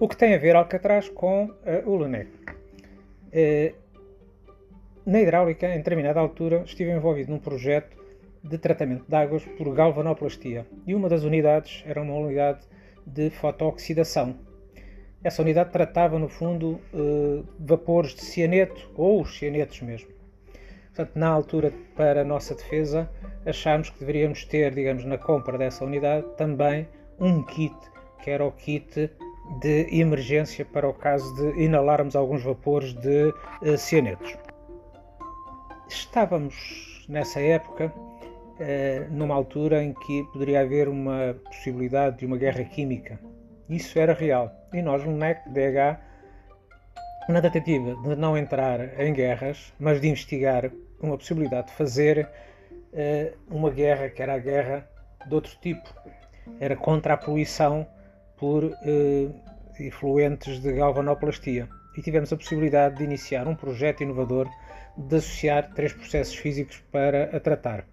O que tem a ver Alcatraz com uh, o LENEC. Uh, na hidráulica, em determinada altura, estive envolvido num projeto de tratamento de águas por galvanoplastia e uma das unidades era uma unidade de fotooxidação. Essa unidade tratava, no fundo, uh, vapores de cianeto ou os cianetos mesmo. Portanto, na altura, para a nossa defesa, achámos que deveríamos ter, digamos, na compra dessa unidade também um kit, que era o kit de emergência para o caso de inalarmos alguns vapores de uh, cianetos. Estávamos nessa época eh, numa altura em que poderia haver uma possibilidade de uma guerra química. Isso era real. E nós, no NEC, DH, na tentativa de não entrar em guerras, mas de investigar uma possibilidade de fazer uh, uma guerra que era a guerra de outro tipo. Era contra a poluição por efluentes de galvanoplastia. E tivemos a possibilidade de iniciar um projeto inovador de associar três processos físicos para a tratar.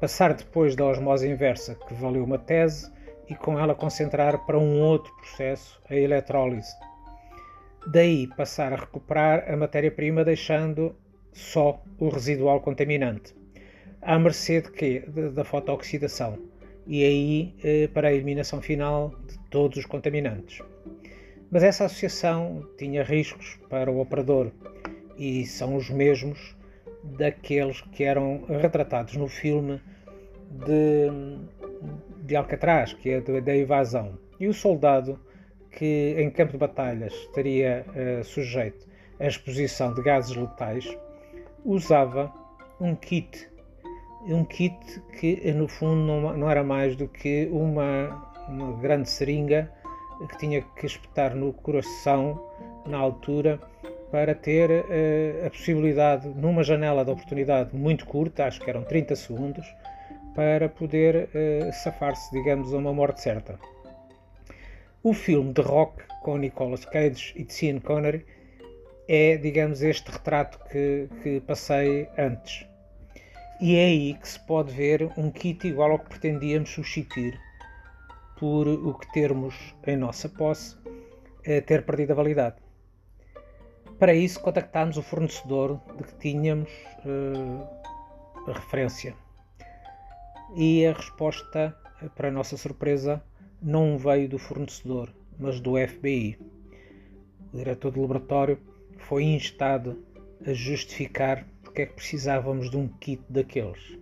Passar depois da osmose inversa, que valeu uma tese, e com ela concentrar para um outro processo, a eletrólise. Daí passar a recuperar a matéria-prima deixando só o residual contaminante, à mercê de quê? da fotooxidação, e aí eh, para a eliminação final de todos os contaminantes. Mas essa associação tinha riscos para o operador, e são os mesmos daqueles que eram retratados no filme de, de Alcatraz, que é da evasão. E o soldado que em campo de batalhas estaria uh, sujeito à exposição de gases letais usava um kit. Um kit que no fundo não, não era mais do que uma, uma grande seringa que tinha que espetar no coração na altura para ter uh, a possibilidade, numa janela de oportunidade muito curta, acho que eram 30 segundos, para poder uh, safar-se, digamos, a uma morte certa. O filme de rock com Nicolas Cage e Sean Connery é, digamos, este retrato que, que passei antes. E é aí que se pode ver um kit igual ao que pretendíamos substituir por o que termos em nossa posse ter perdido a validade. Para isso, contactámos o fornecedor de que tínhamos uh, a referência. E a resposta, para nossa surpresa, não veio do fornecedor, mas do FBI. O diretor do laboratório foi instado a justificar porque é que precisávamos de um kit daqueles,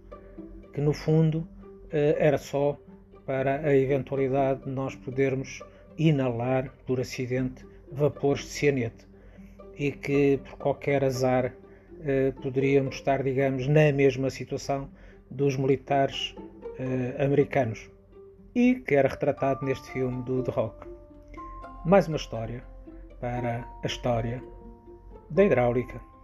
que no fundo uh, era só para a eventualidade de nós podermos inalar por acidente vapores de cianeto e que por qualquer azar eh, poderíamos estar, digamos, na mesma situação dos militares eh, americanos e que era retratado neste filme do The Rock. Mais uma história para a história da hidráulica.